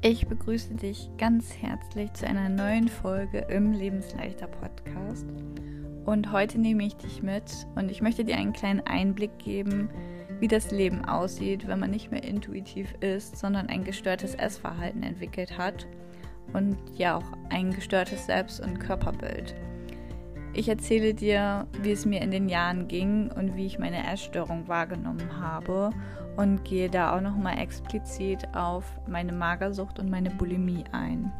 Ich begrüße dich ganz herzlich zu einer neuen Folge im Lebensleichter Podcast. Und heute nehme ich dich mit und ich möchte dir einen kleinen Einblick geben, wie das Leben aussieht, wenn man nicht mehr intuitiv ist, sondern ein gestörtes Essverhalten entwickelt hat und ja auch ein gestörtes Selbst- und Körperbild. Ich erzähle dir, wie es mir in den Jahren ging und wie ich meine Essstörung wahrgenommen habe und gehe da auch nochmal explizit auf meine Magersucht und meine Bulimie ein.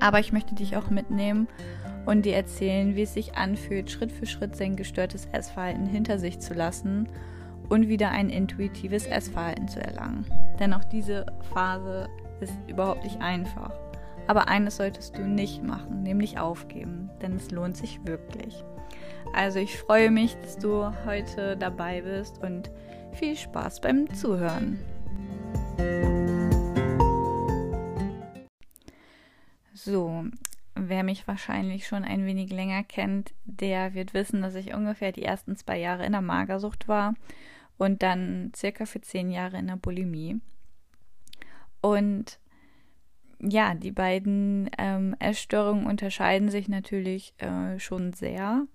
Aber ich möchte dich auch mitnehmen und dir erzählen, wie es sich anfühlt, Schritt für Schritt sein gestörtes Essverhalten hinter sich zu lassen und wieder ein intuitives Essverhalten zu erlangen. Denn auch diese Phase ist überhaupt nicht einfach. Aber eines solltest du nicht machen, nämlich aufgeben, denn es lohnt sich wirklich. Also ich freue mich, dass du heute dabei bist und viel Spaß beim Zuhören. So, wer mich wahrscheinlich schon ein wenig länger kennt, der wird wissen, dass ich ungefähr die ersten zwei Jahre in der Magersucht war und dann circa für zehn Jahre in der Bulimie. Und ja, die beiden ähm, Essstörungen unterscheiden sich natürlich äh, schon sehr.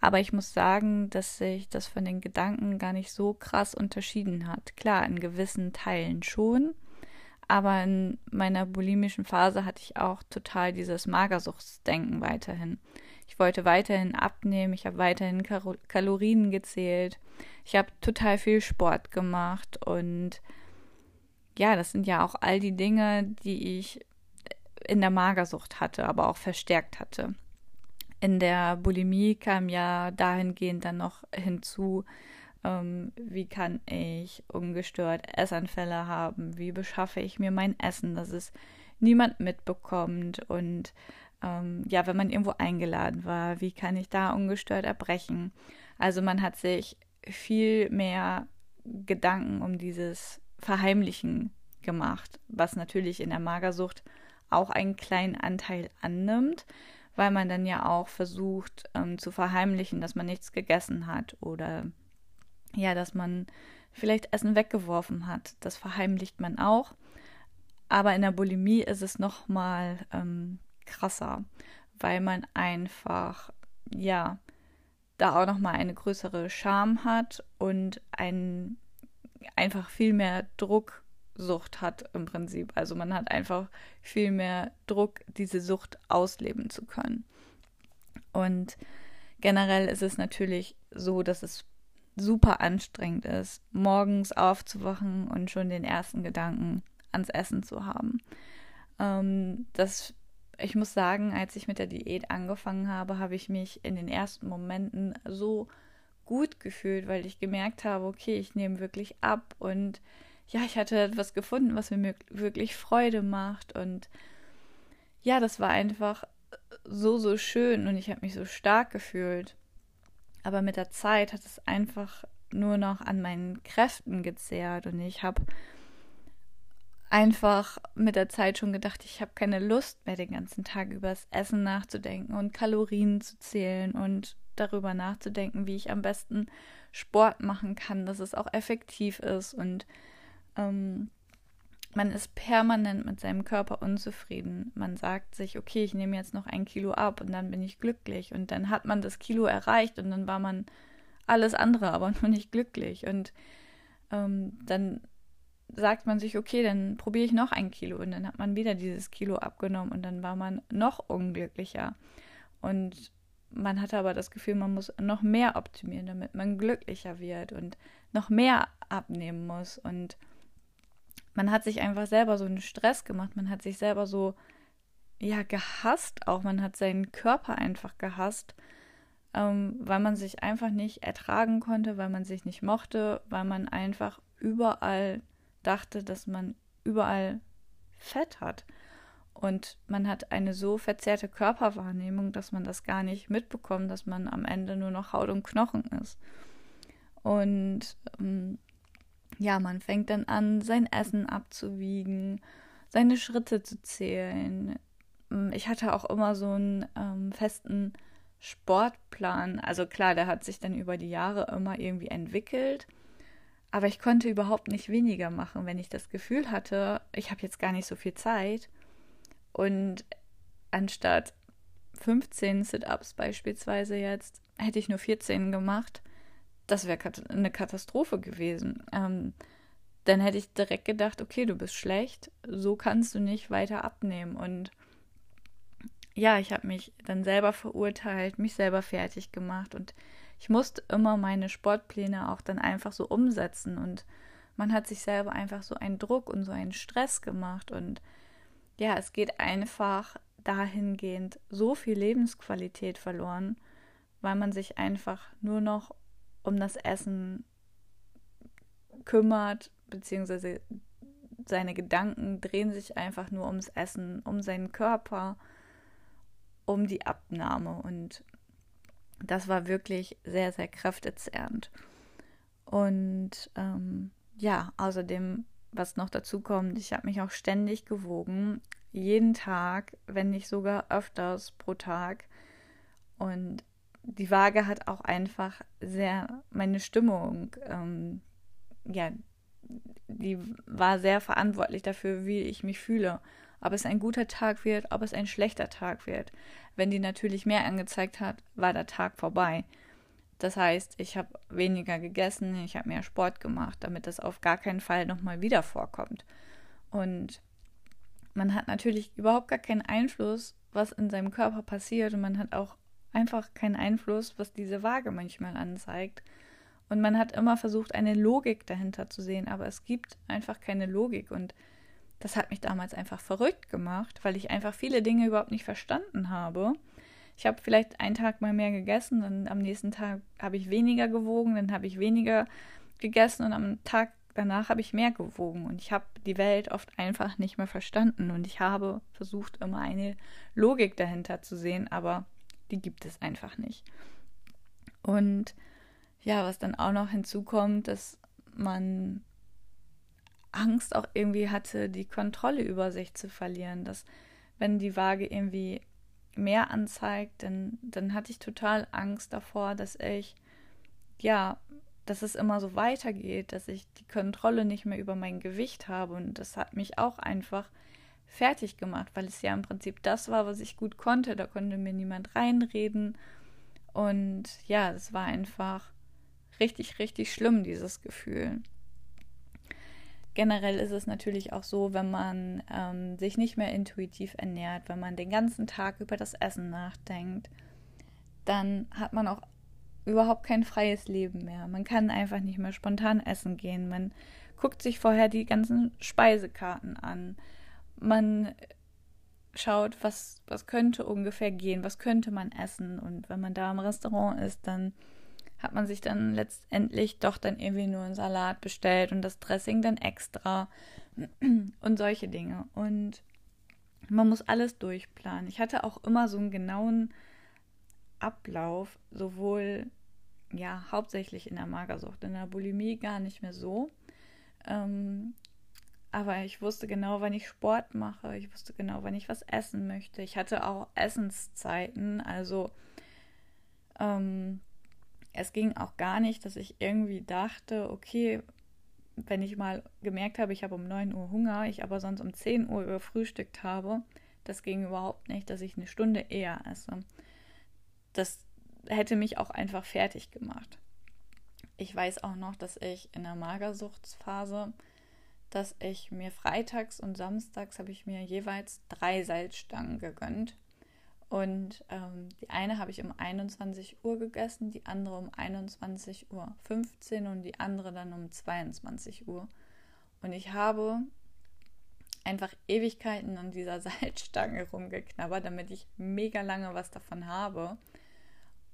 Aber ich muss sagen, dass sich das von den Gedanken gar nicht so krass unterschieden hat. Klar, in gewissen Teilen schon. Aber in meiner bulimischen Phase hatte ich auch total dieses Magersuchtsdenken weiterhin. Ich wollte weiterhin abnehmen, ich habe weiterhin Kalorien gezählt, ich habe total viel Sport gemacht und ja, das sind ja auch all die Dinge, die ich in der Magersucht hatte, aber auch verstärkt hatte. In der Bulimie kam ja dahingehend dann noch hinzu, ähm, wie kann ich ungestört Essanfälle haben, wie beschaffe ich mir mein Essen, dass es niemand mitbekommt? Und ähm, ja, wenn man irgendwo eingeladen war, wie kann ich da ungestört erbrechen. Also man hat sich viel mehr Gedanken um dieses Verheimlichen gemacht, was natürlich in der Magersucht auch einen kleinen Anteil annimmt, weil man dann ja auch versucht ähm, zu verheimlichen, dass man nichts gegessen hat oder ja, dass man vielleicht Essen weggeworfen hat. Das verheimlicht man auch. Aber in der Bulimie ist es noch mal ähm, krasser, weil man einfach ja da auch noch mal eine größere Scham hat und ein einfach viel mehr Druck Sucht hat im Prinzip. Also man hat einfach viel mehr Druck, diese Sucht ausleben zu können. Und generell ist es natürlich so, dass es super anstrengend ist, morgens aufzuwachen und schon den ersten Gedanken ans Essen zu haben. Ähm, das, ich muss sagen, als ich mit der Diät angefangen habe, habe ich mich in den ersten Momenten so gut gefühlt, weil ich gemerkt habe, okay, ich nehme wirklich ab und ja, ich hatte etwas gefunden, was mir wirklich Freude macht. Und ja, das war einfach so, so schön und ich habe mich so stark gefühlt. Aber mit der Zeit hat es einfach nur noch an meinen Kräften gezehrt und ich habe einfach mit der Zeit schon gedacht, ich habe keine Lust mehr, den ganzen Tag über das Essen nachzudenken und Kalorien zu zählen und darüber nachzudenken, wie ich am besten Sport machen kann, dass es auch effektiv ist und ähm, man ist permanent mit seinem Körper unzufrieden. Man sagt sich, okay, ich nehme jetzt noch ein Kilo ab und dann bin ich glücklich. Und dann hat man das Kilo erreicht und dann war man alles andere, aber nur nicht glücklich. Und ähm, dann sagt man sich, okay, dann probiere ich noch ein Kilo und dann hat man wieder dieses Kilo abgenommen und dann war man noch unglücklicher. Und man hatte aber das Gefühl, man muss noch mehr optimieren, damit man glücklicher wird und noch mehr abnehmen muss. Und man hat sich einfach selber so einen Stress gemacht, man hat sich selber so, ja, gehasst auch, man hat seinen Körper einfach gehasst, ähm, weil man sich einfach nicht ertragen konnte, weil man sich nicht mochte, weil man einfach überall dachte, dass man überall Fett hat. Und man hat eine so verzerrte Körperwahrnehmung, dass man das gar nicht mitbekommt, dass man am Ende nur noch Haut und Knochen ist. Und ähm, ja, man fängt dann an, sein Essen abzuwiegen, seine Schritte zu zählen. Mm, ich hatte auch immer so einen ähm, festen Sportplan. Also klar, der hat sich dann über die Jahre immer irgendwie entwickelt. Aber ich konnte überhaupt nicht weniger machen, wenn ich das Gefühl hatte, ich habe jetzt gar nicht so viel Zeit. Und anstatt 15 Sit-ups beispielsweise jetzt, hätte ich nur 14 gemacht. Das wäre eine Katastrophe gewesen. Ähm, dann hätte ich direkt gedacht, okay, du bist schlecht, so kannst du nicht weiter abnehmen. Und ja, ich habe mich dann selber verurteilt, mich selber fertig gemacht und ich musste immer meine Sportpläne auch dann einfach so umsetzen und man hat sich selber einfach so einen Druck und so einen Stress gemacht und ja, es geht einfach dahingehend so viel Lebensqualität verloren, weil man sich einfach nur noch um das Essen kümmert, beziehungsweise seine Gedanken drehen sich einfach nur ums Essen, um seinen Körper, um die Abnahme. Und das war wirklich sehr, sehr kräftezehrend. Und ähm, ja, außerdem, was noch dazu kommt, ich habe mich auch ständig gewogen, jeden Tag, wenn nicht sogar öfters pro Tag. Und die Waage hat auch einfach sehr meine Stimmung, ähm, ja, die war sehr verantwortlich dafür, wie ich mich fühle. Ob es ein guter Tag wird, ob es ein schlechter Tag wird. Wenn die natürlich mehr angezeigt hat, war der Tag vorbei. Das heißt, ich habe weniger gegessen, ich habe mehr Sport gemacht, damit das auf gar keinen Fall nochmal wieder vorkommt. Und man hat natürlich überhaupt gar keinen Einfluss, was in seinem Körper passiert und man hat auch einfach keinen Einfluss, was diese Waage manchmal anzeigt. Und man hat immer versucht, eine Logik dahinter zu sehen, aber es gibt einfach keine Logik. Und das hat mich damals einfach verrückt gemacht, weil ich einfach viele Dinge überhaupt nicht verstanden habe. Ich habe vielleicht einen Tag mal mehr gegessen, dann am nächsten Tag habe ich weniger gewogen, dann habe ich weniger gegessen und am Tag danach habe ich mehr gewogen und ich habe die Welt oft einfach nicht mehr verstanden und ich habe versucht, immer eine Logik dahinter zu sehen, aber die gibt es einfach nicht. Und ja, was dann auch noch hinzukommt, dass man Angst auch irgendwie hatte, die Kontrolle über sich zu verlieren, dass wenn die Waage irgendwie mehr anzeigt, dann, dann hatte ich total Angst davor, dass ich ja dass es immer so weitergeht, dass ich die Kontrolle nicht mehr über mein Gewicht habe. Und das hat mich auch einfach fertig gemacht, weil es ja im Prinzip das war, was ich gut konnte. Da konnte mir niemand reinreden. Und ja, es war einfach richtig, richtig schlimm, dieses Gefühl. Generell ist es natürlich auch so, wenn man ähm, sich nicht mehr intuitiv ernährt, wenn man den ganzen Tag über das Essen nachdenkt, dann hat man auch überhaupt kein freies Leben mehr. Man kann einfach nicht mehr spontan essen gehen. Man guckt sich vorher die ganzen Speisekarten an. Man schaut, was, was könnte ungefähr gehen, was könnte man essen. Und wenn man da im Restaurant ist, dann hat man sich dann letztendlich doch dann irgendwie nur einen Salat bestellt und das Dressing dann extra und solche Dinge. Und man muss alles durchplanen. Ich hatte auch immer so einen genauen Ablauf, sowohl ja, hauptsächlich in der Magersucht, in der Bulimie gar nicht mehr so. Ähm, aber ich wusste genau, wann ich Sport mache. Ich wusste genau, wann ich was essen möchte. Ich hatte auch Essenszeiten. Also ähm, es ging auch gar nicht, dass ich irgendwie dachte, okay, wenn ich mal gemerkt habe, ich habe um 9 Uhr Hunger, ich aber sonst um 10 Uhr gefrühstückt habe, das ging überhaupt nicht, dass ich eine Stunde eher esse. Das hätte mich auch einfach fertig gemacht. Ich weiß auch noch, dass ich in der Magersuchtsphase, dass ich mir freitags und samstags habe ich mir jeweils drei Salzstangen gegönnt. Und ähm, die eine habe ich um 21 Uhr gegessen, die andere um 21.15 Uhr und die andere dann um 22 Uhr. Und ich habe einfach Ewigkeiten an dieser Salzstange rumgeknabbert, damit ich mega lange was davon habe.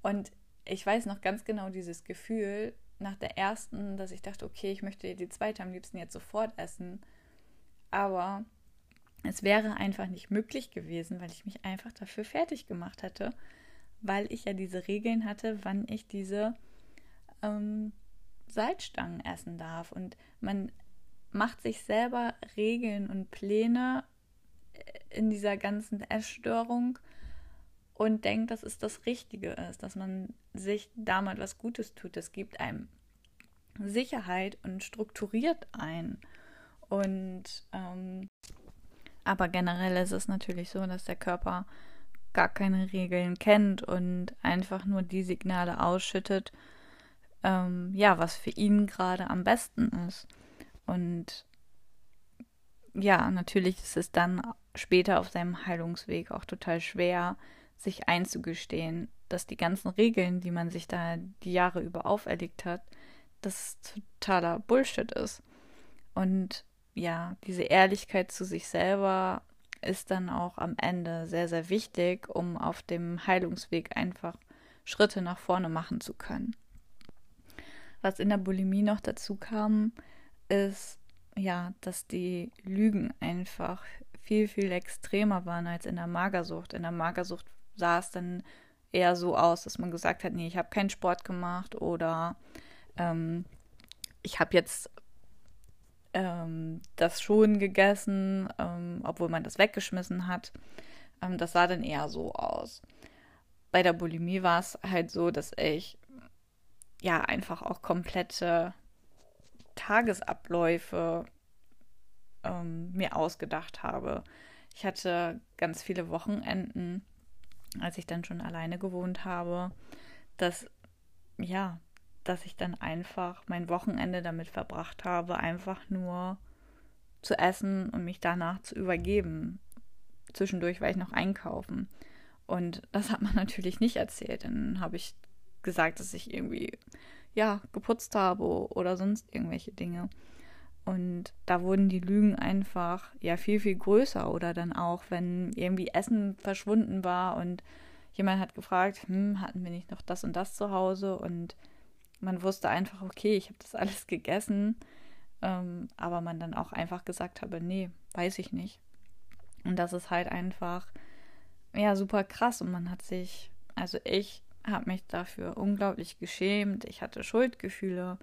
Und ich weiß noch ganz genau dieses Gefühl nach der ersten, dass ich dachte, okay, ich möchte die zweite am liebsten jetzt sofort essen. Aber es wäre einfach nicht möglich gewesen, weil ich mich einfach dafür fertig gemacht hatte, weil ich ja diese Regeln hatte, wann ich diese ähm, Salzstangen essen darf. Und man macht sich selber Regeln und Pläne in dieser ganzen Essstörung und denkt, dass es das Richtige ist, dass man sich damit was Gutes tut. Es gibt einem Sicherheit und strukturiert ein. Und ähm, aber generell ist es natürlich so, dass der Körper gar keine Regeln kennt und einfach nur die Signale ausschüttet, ähm, ja, was für ihn gerade am besten ist. Und ja, natürlich ist es dann später auf seinem Heilungsweg auch total schwer, sich einzugestehen, dass die ganzen Regeln, die man sich da die Jahre über auferlegt hat, das totaler Bullshit ist. Und ja, diese Ehrlichkeit zu sich selber ist dann auch am Ende sehr, sehr wichtig, um auf dem Heilungsweg einfach Schritte nach vorne machen zu können. Was in der Bulimie noch dazu kam, ist ja, dass die Lügen einfach viel, viel extremer waren als in der Magersucht. In der Magersucht sah es dann eher so aus, dass man gesagt hat, nee, ich habe keinen Sport gemacht oder ähm, ich habe jetzt ähm, das schon gegessen, ähm, obwohl man das weggeschmissen hat. Ähm, das sah dann eher so aus. Bei der Bulimie war es halt so, dass ich ja einfach auch komplette Tagesabläufe ähm, mir ausgedacht habe. Ich hatte ganz viele Wochenenden, als ich dann schon alleine gewohnt habe, dass ja, dass ich dann einfach mein Wochenende damit verbracht habe, einfach nur zu essen und mich danach zu übergeben. Zwischendurch war ich noch einkaufen. Und das hat man natürlich nicht erzählt. Dann habe ich gesagt, dass ich irgendwie, ja, geputzt habe oder sonst irgendwelche Dinge. Und da wurden die Lügen einfach, ja, viel, viel größer. Oder dann auch, wenn irgendwie Essen verschwunden war und jemand hat gefragt, hm, hatten wir nicht noch das und das zu Hause? Und man wusste einfach, okay, ich habe das alles gegessen, ähm, aber man dann auch einfach gesagt habe, nee, weiß ich nicht. Und das ist halt einfach, ja, super krass und man hat sich, also ich habe mich dafür unglaublich geschämt, ich hatte Schuldgefühle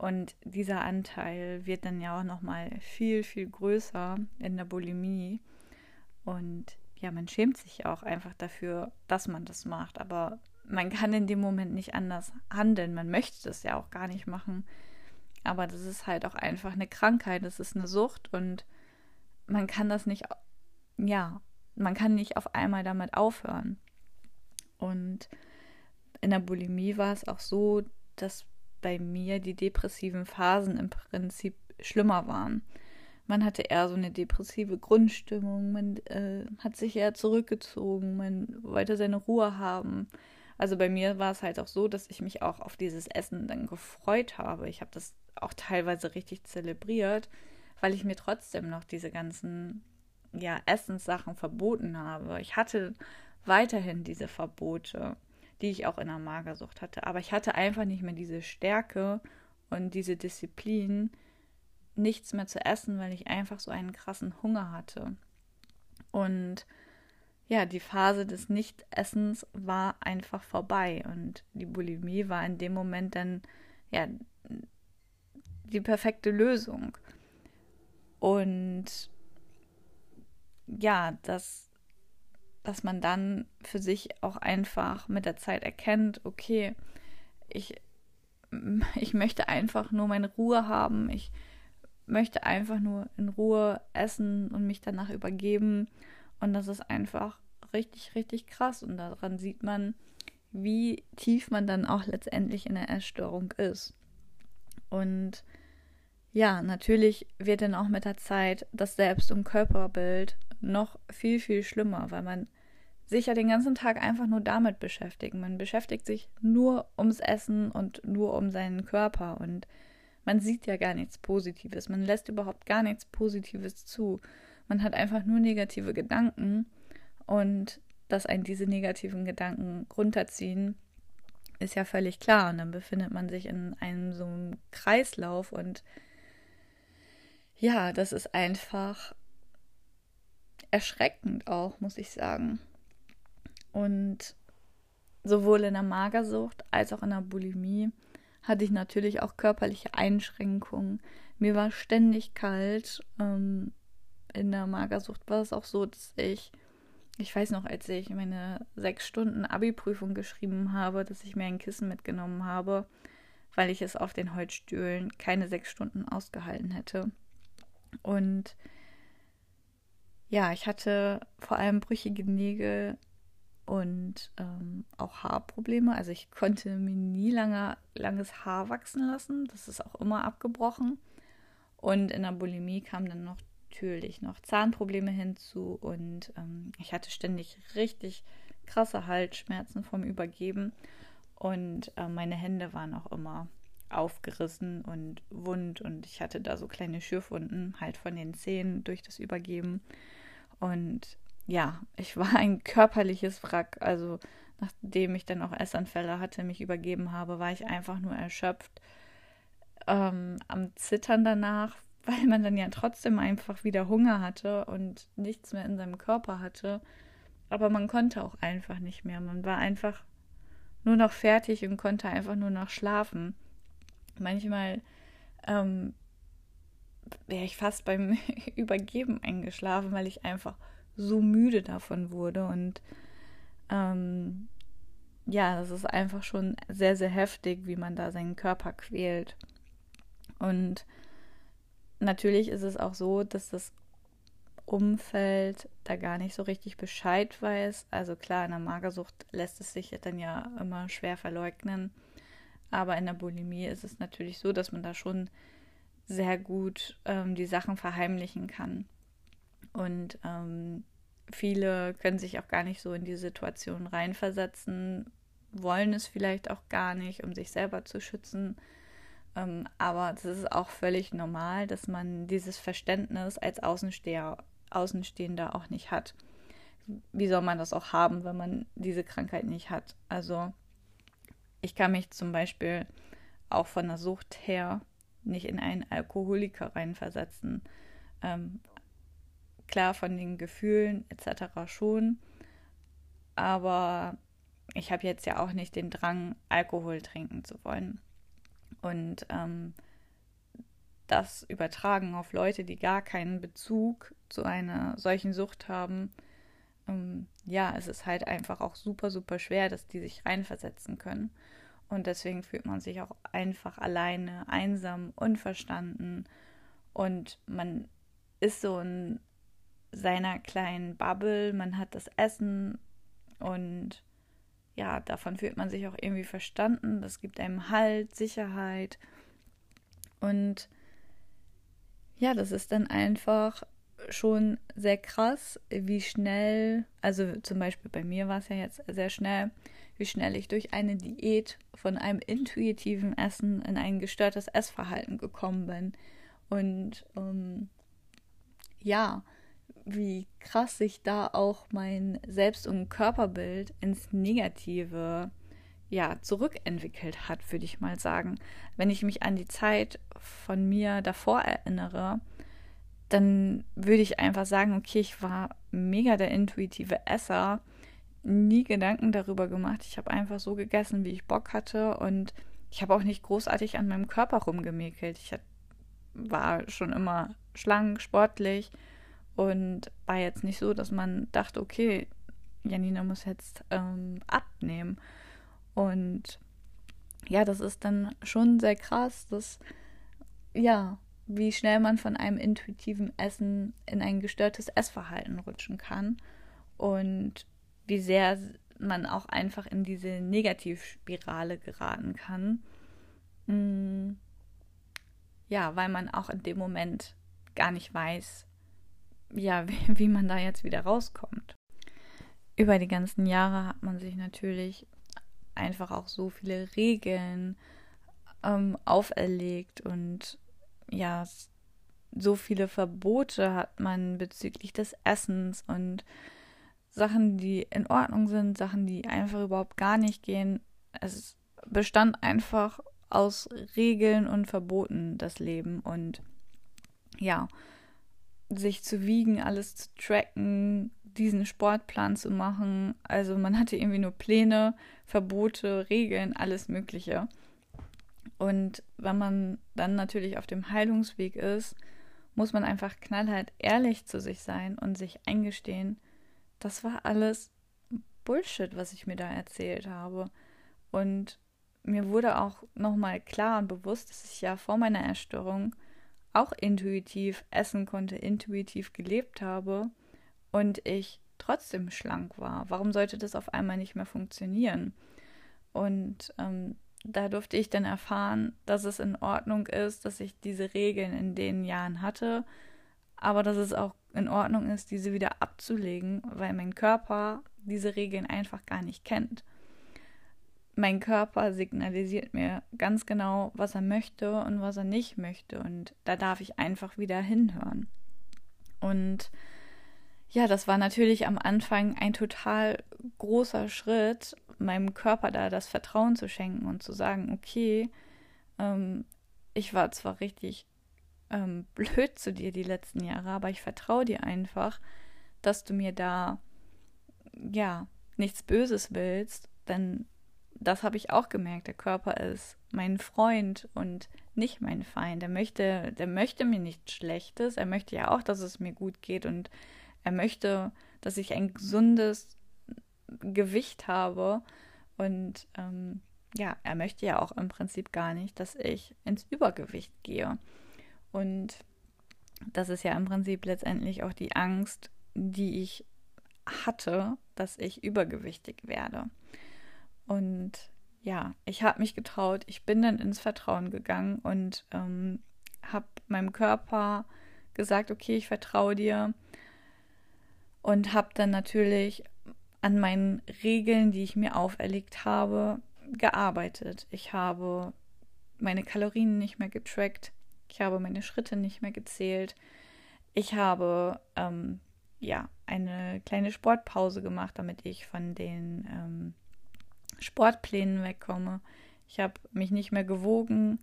und dieser Anteil wird dann ja auch nochmal viel, viel größer in der Bulimie und ja, man schämt sich auch einfach dafür, dass man das macht, aber man kann in dem Moment nicht anders handeln. Man möchte das ja auch gar nicht machen. Aber das ist halt auch einfach eine Krankheit, das ist eine Sucht und man kann das nicht, ja, man kann nicht auf einmal damit aufhören. Und in der Bulimie war es auch so, dass bei mir die depressiven Phasen im Prinzip schlimmer waren. Man hatte eher so eine depressive Grundstimmung, man äh, hat sich eher zurückgezogen, man wollte seine Ruhe haben. Also bei mir war es halt auch so, dass ich mich auch auf dieses Essen dann gefreut habe. Ich habe das auch teilweise richtig zelebriert, weil ich mir trotzdem noch diese ganzen ja, Essenssachen verboten habe. Ich hatte weiterhin diese Verbote, die ich auch in der Magersucht hatte. Aber ich hatte einfach nicht mehr diese Stärke und diese Disziplin, nichts mehr zu essen, weil ich einfach so einen krassen Hunger hatte. Und ja, die Phase des Nichtessens war einfach vorbei und die Bulimie war in dem Moment dann ja die perfekte Lösung. Und ja, dass, dass man dann für sich auch einfach mit der Zeit erkennt, okay, ich, ich möchte einfach nur meine Ruhe haben, ich möchte einfach nur in Ruhe essen und mich danach übergeben und das ist einfach richtig, richtig krass. Und daran sieht man, wie tief man dann auch letztendlich in der Essstörung ist. Und ja, natürlich wird dann auch mit der Zeit das Selbst- und Körperbild noch viel, viel schlimmer, weil man sich ja den ganzen Tag einfach nur damit beschäftigt. Man beschäftigt sich nur ums Essen und nur um seinen Körper und man sieht ja gar nichts Positives. Man lässt überhaupt gar nichts Positives zu. Man hat einfach nur negative Gedanken und dass einen diese negativen Gedanken runterziehen, ist ja völlig klar. Und dann befindet man sich in einem so einem Kreislauf und ja, das ist einfach erschreckend auch, muss ich sagen. Und sowohl in der Magersucht als auch in der Bulimie hatte ich natürlich auch körperliche Einschränkungen. Mir war ständig kalt. Ähm, in der Magersucht war es auch so, dass ich, ich weiß noch, als ich meine sechs Stunden Abi-Prüfung geschrieben habe, dass ich mir ein Kissen mitgenommen habe, weil ich es auf den Holzstühlen keine sechs Stunden ausgehalten hätte. Und ja, ich hatte vor allem brüchige Nägel und ähm, auch Haarprobleme. Also ich konnte mir nie lange, langes Haar wachsen lassen. Das ist auch immer abgebrochen. Und in der Bulimie kam dann noch natürlich noch Zahnprobleme hinzu und ähm, ich hatte ständig richtig krasse Halsschmerzen vom Übergeben und äh, meine Hände waren auch immer aufgerissen und wund und ich hatte da so kleine Schürfwunden halt von den Zähnen durch das Übergeben und ja, ich war ein körperliches Wrack. Also nachdem ich dann auch Essanfälle hatte, mich übergeben habe, war ich einfach nur erschöpft, ähm, am Zittern danach, weil man dann ja trotzdem einfach wieder Hunger hatte und nichts mehr in seinem Körper hatte. Aber man konnte auch einfach nicht mehr. Man war einfach nur noch fertig und konnte einfach nur noch schlafen. Manchmal ähm, wäre ich fast beim Übergeben eingeschlafen, weil ich einfach so müde davon wurde. Und ähm, ja, das ist einfach schon sehr, sehr heftig, wie man da seinen Körper quält. Und natürlich ist es auch so, dass das Umfeld da gar nicht so richtig Bescheid weiß. Also klar, in der Magersucht lässt es sich dann ja immer schwer verleugnen. Aber in der Bulimie ist es natürlich so, dass man da schon sehr gut ähm, die Sachen verheimlichen kann. Und ähm, viele können sich auch gar nicht so in die Situation reinversetzen, wollen es vielleicht auch gar nicht, um sich selber zu schützen. Ähm, aber es ist auch völlig normal, dass man dieses Verständnis als Außensteher, Außenstehender auch nicht hat. Wie soll man das auch haben, wenn man diese Krankheit nicht hat? Also ich kann mich zum Beispiel auch von der Sucht her nicht in einen Alkoholiker reinversetzen. Ähm, klar, von den Gefühlen etc. schon, aber ich habe jetzt ja auch nicht den Drang, Alkohol trinken zu wollen. Und ähm, das übertragen auf Leute, die gar keinen Bezug zu einer solchen Sucht haben, ähm, ja, es ist halt einfach auch super, super schwer, dass die sich reinversetzen können. Und deswegen fühlt man sich auch einfach alleine, einsam, unverstanden. Und man ist so in seiner kleinen Bubble, man hat das Essen und ja, davon fühlt man sich auch irgendwie verstanden. Das gibt einem Halt, Sicherheit. Und ja, das ist dann einfach schon sehr krass, wie schnell, also zum Beispiel bei mir war es ja jetzt sehr schnell, wie schnell ich durch eine Diät von einem intuitiven Essen in ein gestörtes Essverhalten gekommen bin. Und ähm, ja, wie krass sich da auch mein Selbst- und Körperbild ins Negative ja, zurückentwickelt hat, würde ich mal sagen. Wenn ich mich an die Zeit von mir davor erinnere, dann würde ich einfach sagen, okay, ich war mega der intuitive Esser, nie Gedanken darüber gemacht. Ich habe einfach so gegessen, wie ich Bock hatte und ich habe auch nicht großartig an meinem Körper rumgemäkelt. Ich war schon immer schlank, sportlich und war jetzt nicht so, dass man dachte, okay, Janina muss jetzt ähm, abnehmen. Und ja, das ist dann schon sehr krass, dass, ja, wie schnell man von einem intuitiven Essen in ein gestörtes Essverhalten rutschen kann. Und wie sehr man auch einfach in diese Negativspirale geraten kann. Mm. Ja, weil man auch in dem Moment gar nicht weiß, ja, wie, man da jetzt wieder rauskommt. Über die ganzen Jahre hat man sich natürlich einfach auch so viele Regeln ähm, auferlegt und ja, so viele Verbote hat man bezüglich des Essens und Sachen, die in Ordnung sind, Sachen, die einfach überhaupt gar nicht gehen. Es bestand einfach aus Regeln und Verboten das Leben und ja, sich zu wiegen, alles zu tracken, diesen Sportplan zu machen. Also man hatte irgendwie nur Pläne, Verbote, Regeln, alles Mögliche. Und wenn man dann natürlich auf dem Heilungsweg ist, muss man einfach knallhart ehrlich zu sich sein und sich eingestehen, das war alles Bullshit, was ich mir da erzählt habe. Und mir wurde auch nochmal klar und bewusst, dass ich ja vor meiner Erstörung auch intuitiv essen konnte, intuitiv gelebt habe und ich trotzdem schlank war. Warum sollte das auf einmal nicht mehr funktionieren? Und ähm, da durfte ich dann erfahren, dass es in Ordnung ist, dass ich diese Regeln in den Jahren hatte, aber dass es auch in Ordnung ist, diese wieder abzulegen, weil mein Körper diese Regeln einfach gar nicht kennt. Mein Körper signalisiert mir ganz genau, was er möchte und was er nicht möchte und da darf ich einfach wieder hinhören. Und ja, das war natürlich am Anfang ein total großer Schritt, meinem Körper da das Vertrauen zu schenken und zu sagen, okay, ähm, ich war zwar richtig ähm, blöd zu dir die letzten Jahre, aber ich vertraue dir einfach, dass du mir da ja nichts Böses willst, denn das habe ich auch gemerkt. Der Körper ist mein Freund und nicht mein Feind. Er möchte, der möchte mir nichts Schlechtes. Er möchte ja auch, dass es mir gut geht und er möchte, dass ich ein gesundes Gewicht habe. Und ähm, ja, er möchte ja auch im Prinzip gar nicht, dass ich ins Übergewicht gehe. Und das ist ja im Prinzip letztendlich auch die Angst, die ich hatte, dass ich übergewichtig werde. Und ja, ich habe mich getraut, ich bin dann ins Vertrauen gegangen und ähm, habe meinem Körper gesagt, okay, ich vertraue dir und habe dann natürlich an meinen Regeln, die ich mir auferlegt habe, gearbeitet. Ich habe meine Kalorien nicht mehr getrackt. Ich habe meine Schritte nicht mehr gezählt. Ich habe ähm, ja eine kleine Sportpause gemacht, damit ich von den ähm, Sportplänen wegkomme. Ich habe mich nicht mehr gewogen.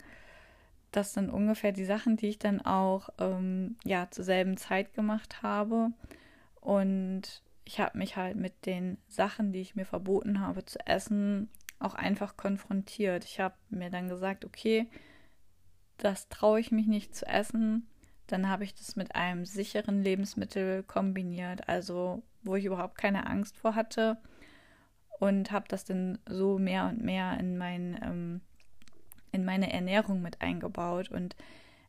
Das sind ungefähr die Sachen, die ich dann auch ähm, ja zur selben Zeit gemacht habe. Und ich habe mich halt mit den Sachen, die ich mir verboten habe zu essen, auch einfach konfrontiert. Ich habe mir dann gesagt, okay, das traue ich mich nicht zu essen. Dann habe ich das mit einem sicheren Lebensmittel kombiniert, also wo ich überhaupt keine Angst vor hatte und habe das dann so mehr und mehr in mein ähm, in meine Ernährung mit eingebaut und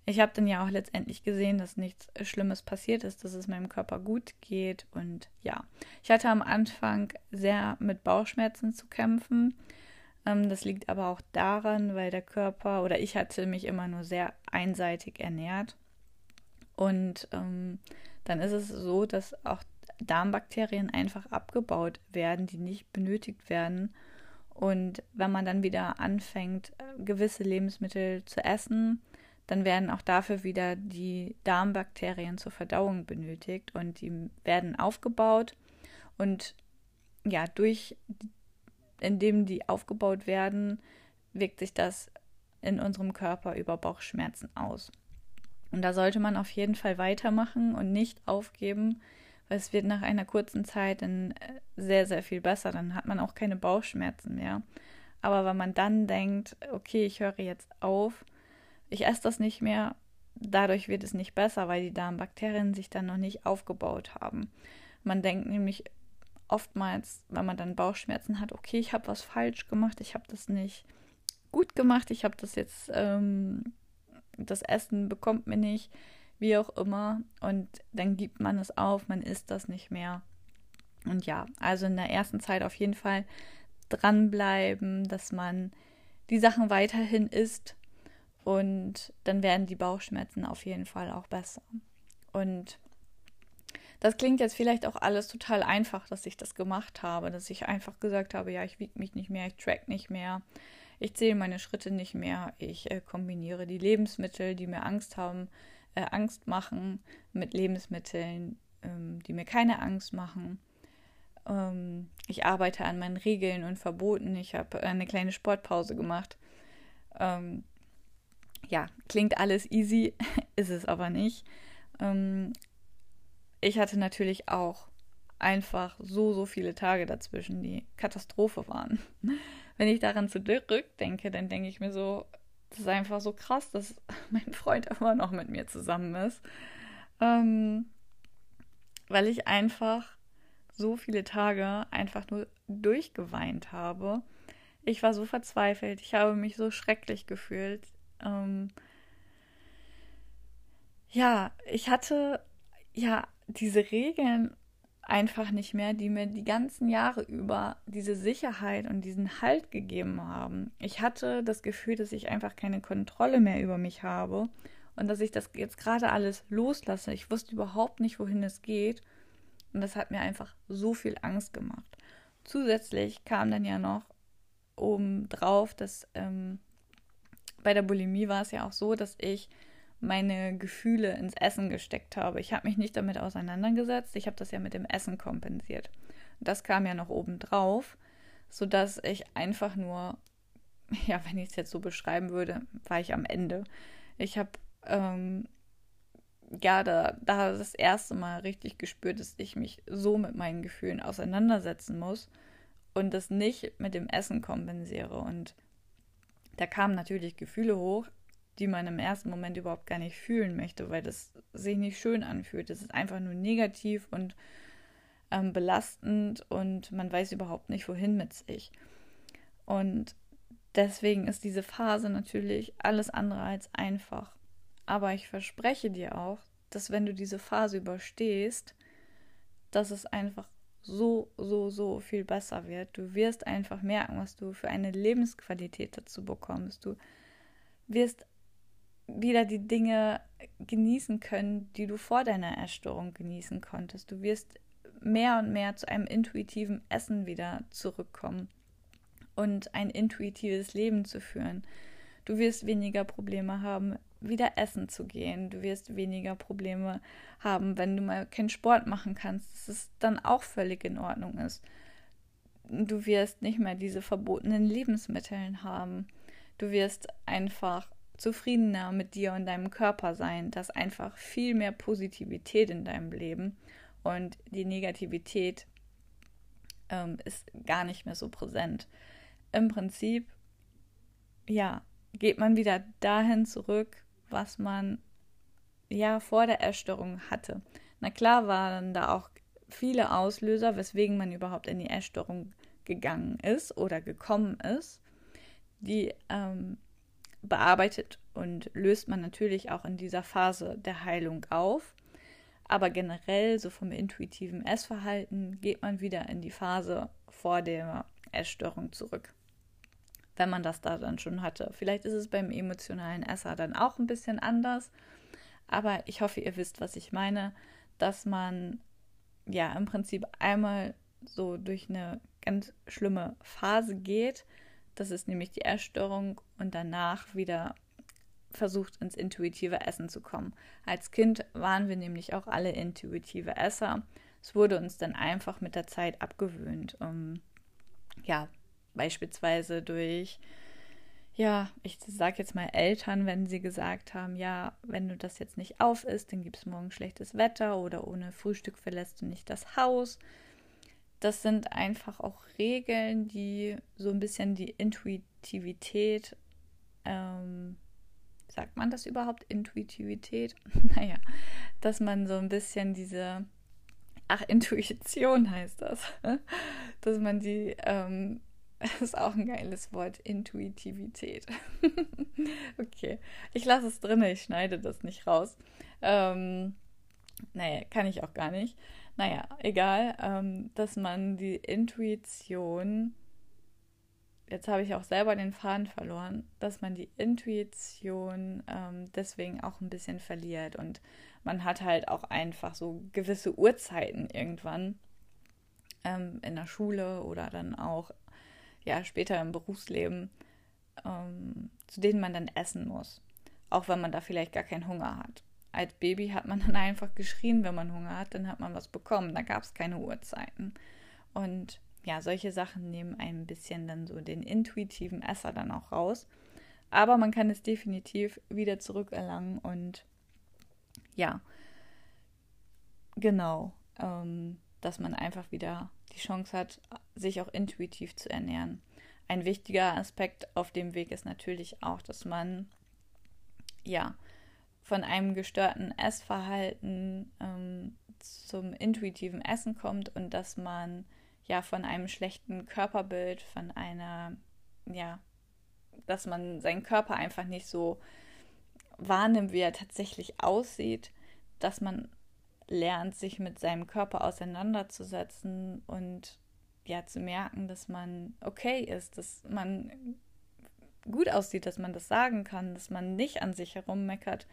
ich habe dann ja auch letztendlich gesehen, dass nichts Schlimmes passiert ist, dass es meinem Körper gut geht. Und ja, ich hatte am Anfang sehr mit Bauchschmerzen zu kämpfen. Ähm, das liegt aber auch daran, weil der Körper oder ich hatte mich immer nur sehr einseitig ernährt. Und ähm, dann ist es so, dass auch Darmbakterien einfach abgebaut werden, die nicht benötigt werden. Und wenn man dann wieder anfängt, gewisse Lebensmittel zu essen, dann werden auch dafür wieder die Darmbakterien zur Verdauung benötigt und die werden aufgebaut und ja, durch indem die aufgebaut werden, wirkt sich das in unserem Körper über Bauchschmerzen aus. Und da sollte man auf jeden Fall weitermachen und nicht aufgeben, weil es wird nach einer kurzen Zeit dann äh, sehr, sehr viel besser. Dann hat man auch keine Bauchschmerzen mehr. Aber wenn man dann denkt, okay, ich höre jetzt auf, ich esse das nicht mehr, dadurch wird es nicht besser, weil die Darmbakterien sich dann noch nicht aufgebaut haben. Man denkt nämlich oftmals, wenn man dann Bauchschmerzen hat, okay, ich habe was falsch gemacht, ich habe das nicht gut gemacht, ich habe das jetzt, ähm, das Essen bekommt mir nicht, wie auch immer. Und dann gibt man es auf, man isst das nicht mehr. Und ja, also in der ersten Zeit auf jeden Fall dranbleiben, dass man die Sachen weiterhin isst, und dann werden die Bauchschmerzen auf jeden Fall auch besser. Und das klingt jetzt vielleicht auch alles total einfach, dass ich das gemacht habe, dass ich einfach gesagt habe, ja, ich wiege mich nicht mehr, ich track nicht mehr, ich zähle meine Schritte nicht mehr, ich äh, kombiniere die Lebensmittel, die mir Angst haben, äh, Angst machen, mit Lebensmitteln, ähm, die mir keine Angst machen. Ähm, ich arbeite an meinen Regeln und Verboten. Ich habe eine kleine Sportpause gemacht. Ähm, ja, klingt alles easy, ist es aber nicht. Ich hatte natürlich auch einfach so, so viele Tage dazwischen, die Katastrophe waren. Wenn ich daran zurückdenke, dann denke ich mir so, das ist einfach so krass, dass mein Freund immer noch mit mir zusammen ist. Ähm, weil ich einfach so viele Tage einfach nur durchgeweint habe Ich war so verzweifelt. Ich habe mich so schrecklich gefühlt. Ähm, ja, ich hatte ja diese Regeln einfach nicht mehr, die mir die ganzen Jahre über diese Sicherheit und diesen Halt gegeben haben. Ich hatte das Gefühl, dass ich einfach keine Kontrolle mehr über mich habe und dass ich das jetzt gerade alles loslasse. Ich wusste überhaupt nicht, wohin es geht und das hat mir einfach so viel Angst gemacht. Zusätzlich kam dann ja noch oben drauf, dass ähm, bei der Bulimie war es ja auch so, dass ich meine Gefühle ins Essen gesteckt habe. Ich habe mich nicht damit auseinandergesetzt, ich habe das ja mit dem Essen kompensiert. Das kam ja noch oben drauf, sodass ich einfach nur, ja, wenn ich es jetzt so beschreiben würde, war ich am Ende. Ich habe ähm, ja, da, da das erste Mal richtig gespürt, dass ich mich so mit meinen Gefühlen auseinandersetzen muss und das nicht mit dem Essen kompensiere. Und da kamen natürlich Gefühle hoch, die man im ersten Moment überhaupt gar nicht fühlen möchte, weil das sich nicht schön anfühlt. Es ist einfach nur negativ und ähm, belastend und man weiß überhaupt nicht, wohin mit sich. Und deswegen ist diese Phase natürlich alles andere als einfach. Aber ich verspreche dir auch, dass wenn du diese Phase überstehst, dass es einfach so, so, so viel besser wird. Du wirst einfach merken, was du für eine Lebensqualität dazu bekommst. Du wirst wieder die Dinge genießen können, die du vor deiner Erstörung genießen konntest. Du wirst mehr und mehr zu einem intuitiven Essen wieder zurückkommen und ein intuitives Leben zu führen. Du wirst weniger Probleme haben, wieder essen zu gehen. Du wirst weniger Probleme haben, wenn du mal keinen Sport machen kannst, dass es dann auch völlig in Ordnung ist. Du wirst nicht mehr diese verbotenen Lebensmittel haben. Du wirst einfach zufriedener mit dir und deinem Körper sein, dass einfach viel mehr Positivität in deinem Leben und die Negativität ähm, ist gar nicht mehr so präsent. Im Prinzip, ja, geht man wieder dahin zurück, was man ja vor der Essstörung hatte. Na klar waren da auch viele Auslöser, weswegen man überhaupt in die Essstörung gegangen ist oder gekommen ist. Die ähm, bearbeitet und löst man natürlich auch in dieser Phase der Heilung auf. Aber generell, so vom intuitiven Essverhalten, geht man wieder in die Phase vor der Essstörung zurück wenn man das da dann schon hatte. Vielleicht ist es beim emotionalen Esser dann auch ein bisschen anders, aber ich hoffe, ihr wisst, was ich meine, dass man ja im Prinzip einmal so durch eine ganz schlimme Phase geht. Das ist nämlich die Essstörung und danach wieder versucht ins intuitive Essen zu kommen. Als Kind waren wir nämlich auch alle intuitive Esser. Es wurde uns dann einfach mit der Zeit abgewöhnt. Um, ja, Beispielsweise durch, ja, ich sage jetzt mal Eltern, wenn sie gesagt haben, ja, wenn du das jetzt nicht auf isst, dann gibt es morgen schlechtes Wetter oder ohne Frühstück verlässt du nicht das Haus. Das sind einfach auch Regeln, die so ein bisschen die Intuitivität, ähm, sagt man das überhaupt, Intuitivität? naja, dass man so ein bisschen diese, ach, Intuition heißt das, dass man die ähm, das ist auch ein geiles Wort, Intuitivität. okay, ich lasse es drin, ich schneide das nicht raus. Ähm, naja, kann ich auch gar nicht. Naja, egal, ähm, dass man die Intuition, jetzt habe ich auch selber den Faden verloren, dass man die Intuition ähm, deswegen auch ein bisschen verliert. Und man hat halt auch einfach so gewisse Uhrzeiten irgendwann ähm, in der Schule oder dann auch ja später im Berufsleben, ähm, zu denen man dann essen muss. Auch wenn man da vielleicht gar keinen Hunger hat. Als Baby hat man dann einfach geschrien, wenn man Hunger hat, dann hat man was bekommen. Da gab es keine Uhrzeiten. Und ja, solche Sachen nehmen ein bisschen dann so den intuitiven Esser dann auch raus. Aber man kann es definitiv wieder zurückerlangen und ja, genau. Ähm, dass man einfach wieder die Chance hat, sich auch intuitiv zu ernähren. Ein wichtiger Aspekt auf dem Weg ist natürlich auch, dass man ja von einem gestörten Essverhalten ähm, zum intuitiven Essen kommt und dass man ja von einem schlechten Körperbild, von einer ja, dass man seinen Körper einfach nicht so wahrnimmt, wie er tatsächlich aussieht, dass man lernt, sich mit seinem Körper auseinanderzusetzen und ja zu merken, dass man okay ist, dass man gut aussieht, dass man das sagen kann, dass man nicht an sich herummeckert,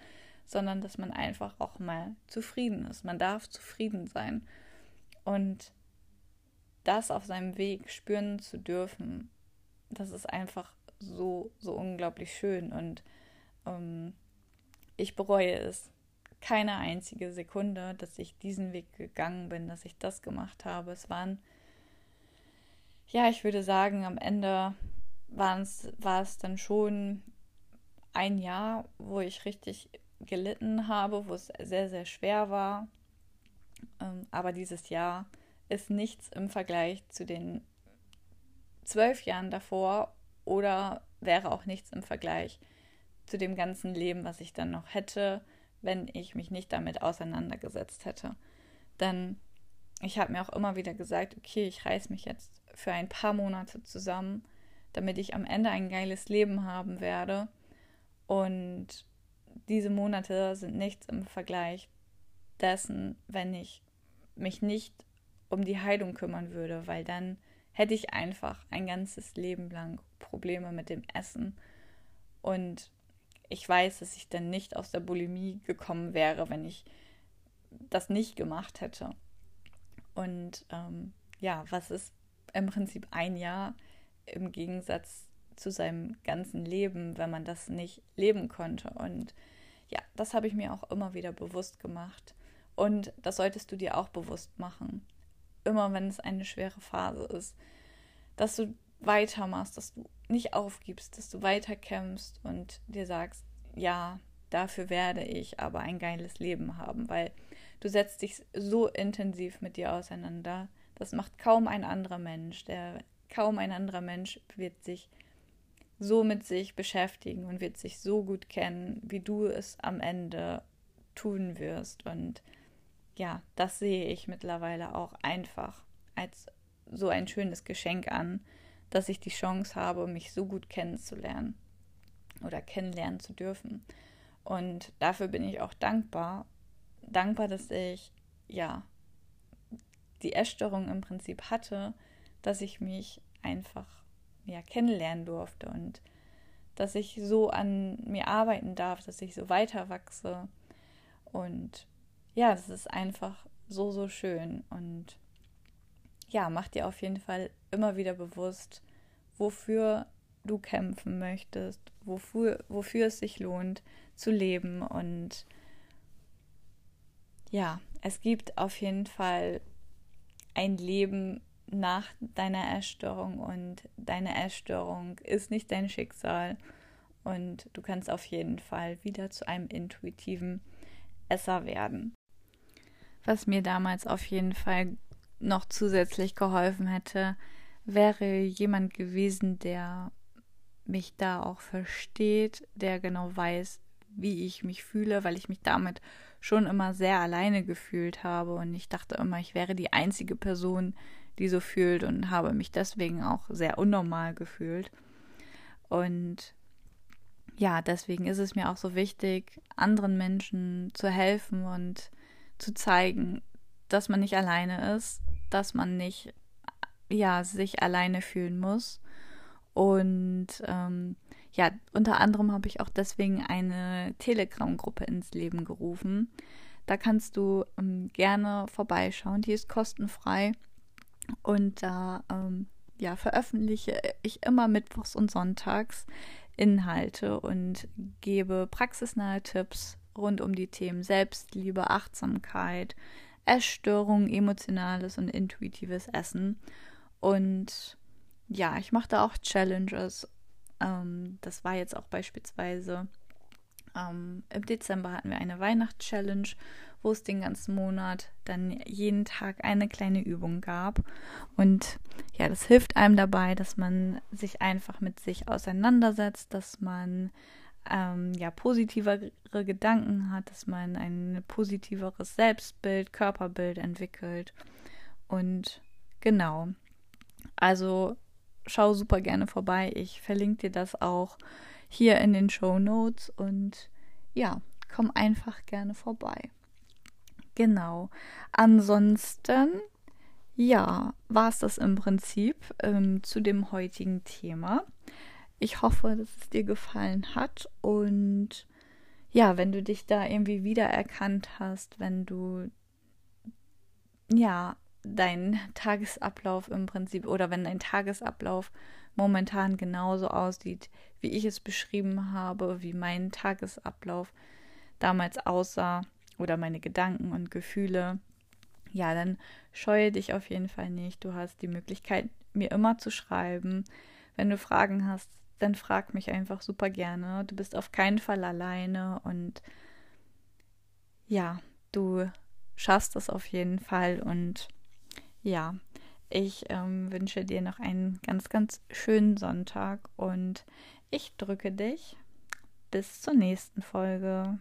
sondern dass man einfach auch mal zufrieden ist. Man darf zufrieden sein. Und das auf seinem Weg spüren zu dürfen, das ist einfach so, so unglaublich schön. Und ähm, ich bereue es keine einzige Sekunde, dass ich diesen Weg gegangen bin, dass ich das gemacht habe. Es waren, ja, ich würde sagen, am Ende war es dann schon ein Jahr, wo ich richtig gelitten habe, wo es sehr, sehr schwer war. Ähm, aber dieses Jahr ist nichts im Vergleich zu den zwölf Jahren davor oder wäre auch nichts im Vergleich zu dem ganzen Leben, was ich dann noch hätte, wenn ich mich nicht damit auseinandergesetzt hätte. Denn ich habe mir auch immer wieder gesagt, okay, ich reiß mich jetzt für ein paar Monate zusammen, damit ich am Ende ein geiles Leben haben werde. Und diese Monate sind nichts im Vergleich dessen, wenn ich mich nicht um die Heilung kümmern würde, weil dann hätte ich einfach ein ganzes Leben lang Probleme mit dem Essen. Und ich weiß, dass ich dann nicht aus der Bulimie gekommen wäre, wenn ich das nicht gemacht hätte. Und ähm, ja, was ist im Prinzip ein Jahr im Gegensatz zu seinem ganzen Leben, wenn man das nicht leben konnte. Und ja, das habe ich mir auch immer wieder bewusst gemacht. Und das solltest du dir auch bewusst machen. Immer wenn es eine schwere Phase ist, dass du weitermachst, dass du nicht aufgibst, dass du weiterkämpfst und dir sagst, ja, dafür werde ich aber ein geiles Leben haben, weil du setzt dich so intensiv mit dir auseinander. Das macht kaum ein anderer Mensch. Der kaum ein anderer Mensch wird sich so mit sich beschäftigen und wird sich so gut kennen, wie du es am Ende tun wirst. Und ja, das sehe ich mittlerweile auch einfach als so ein schönes Geschenk an, dass ich die Chance habe, mich so gut kennenzulernen oder kennenlernen zu dürfen. Und dafür bin ich auch dankbar. Dankbar, dass ich ja die Essstörung im Prinzip hatte, dass ich mich einfach ja kennenlernen durfte und dass ich so an mir arbeiten darf, dass ich so weiter wachse. Und ja, das ist einfach so, so schön. Und ja, mach dir auf jeden Fall immer wieder bewusst, wofür du kämpfen möchtest, wofür, wofür es sich lohnt zu leben. Und ja, es gibt auf jeden Fall ein Leben nach deiner Essstörung und deine Essstörung ist nicht dein Schicksal und du kannst auf jeden Fall wieder zu einem intuitiven Esser werden. Was mir damals auf jeden Fall noch zusätzlich geholfen hätte, wäre jemand gewesen, der mich da auch versteht, der genau weiß, wie ich mich fühle, weil ich mich damit schon immer sehr alleine gefühlt habe und ich dachte immer, ich wäre die einzige Person, die so fühlt und habe mich deswegen auch sehr unnormal gefühlt. Und ja, deswegen ist es mir auch so wichtig, anderen Menschen zu helfen und zu zeigen, dass man nicht alleine ist, dass man nicht ja sich alleine fühlen muss. Und ähm, ja, unter anderem habe ich auch deswegen eine Telegram-Gruppe ins Leben gerufen. Da kannst du ähm, gerne vorbeischauen. Die ist kostenfrei. Und da ähm, ja, veröffentliche ich immer mittwochs und sonntags Inhalte und gebe praxisnahe Tipps rund um die Themen Selbstliebe, Achtsamkeit, Essstörungen, emotionales und intuitives Essen. Und ja, ich mache da auch Challenges. Ähm, das war jetzt auch beispielsweise ähm, im Dezember hatten wir eine Weihnachtschallenge, wo es den ganzen Monat dann jeden Tag eine kleine Übung gab. Und ja, das hilft einem dabei, dass man sich einfach mit sich auseinandersetzt, dass man ähm, ja positivere Gedanken hat, dass man ein positiveres Selbstbild, Körperbild entwickelt. Und genau. Also schau super gerne vorbei. Ich verlinke dir das auch hier in den Show Notes und ja, komm einfach gerne vorbei. Genau. Ansonsten, ja, war es das im Prinzip ähm, zu dem heutigen Thema. Ich hoffe, dass es dir gefallen hat und ja, wenn du dich da irgendwie wiedererkannt hast, wenn du ja dein Tagesablauf im Prinzip oder wenn dein Tagesablauf momentan genauso aussieht, wie ich es beschrieben habe, wie mein Tagesablauf damals aussah oder meine Gedanken und Gefühle, ja, dann scheue dich auf jeden Fall nicht. Du hast die Möglichkeit, mir immer zu schreiben. Wenn du Fragen hast, dann frag mich einfach super gerne. Du bist auf keinen Fall alleine und ja, du schaffst es auf jeden Fall und ja, ich ähm, wünsche dir noch einen ganz, ganz schönen Sonntag und ich drücke dich. Bis zur nächsten Folge.